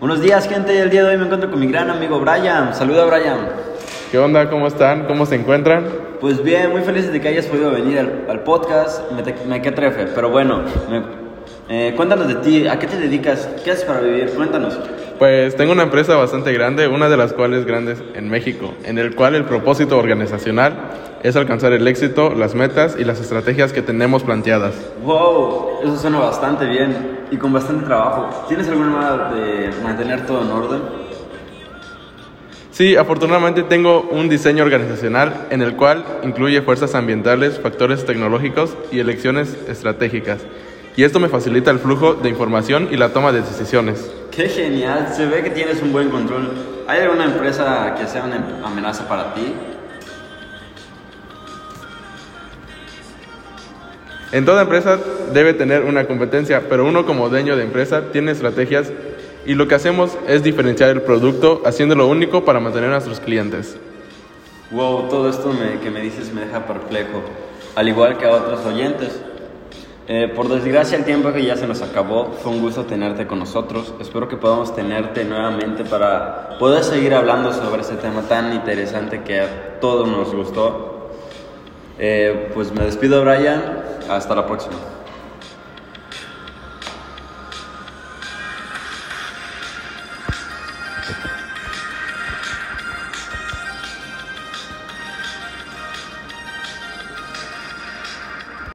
Buenos días, gente. El día de hoy me encuentro con mi gran amigo Brian. Saluda, Brian. ¿Qué onda? ¿Cómo están? ¿Cómo se encuentran? Pues bien, muy feliz de que hayas podido venir al, al podcast. Me, te, me quedé trefe, pero bueno, me- eh, cuéntanos de ti. ¿A qué te dedicas? ¿Qué haces para vivir? Cuéntanos. Pues tengo una empresa bastante grande, una de las cuales grandes en México, en el cual el propósito organizacional es alcanzar el éxito, las metas y las estrategias que tenemos planteadas. Wow, eso suena bastante bien y con bastante trabajo. ¿Tienes alguna manera de mantener todo en orden? Sí, afortunadamente tengo un diseño organizacional en el cual incluye fuerzas ambientales, factores tecnológicos y elecciones estratégicas. Y esto me facilita el flujo de información y la toma de decisiones. Qué genial, se ve que tienes un buen control. ¿Hay alguna empresa que sea una amenaza para ti? En toda empresa debe tener una competencia, pero uno como dueño de empresa tiene estrategias y lo que hacemos es diferenciar el producto haciéndolo único para mantener a nuestros clientes. Wow, todo esto me- que me dices me deja perplejo, al igual que a otros oyentes. Eh, por desgracia el tiempo que ya se nos acabó, fue un gusto tenerte con nosotros. Espero que podamos tenerte nuevamente para poder seguir hablando sobre este tema tan interesante que a todos nos gustó. Eh, pues me despido Brian, hasta la próxima.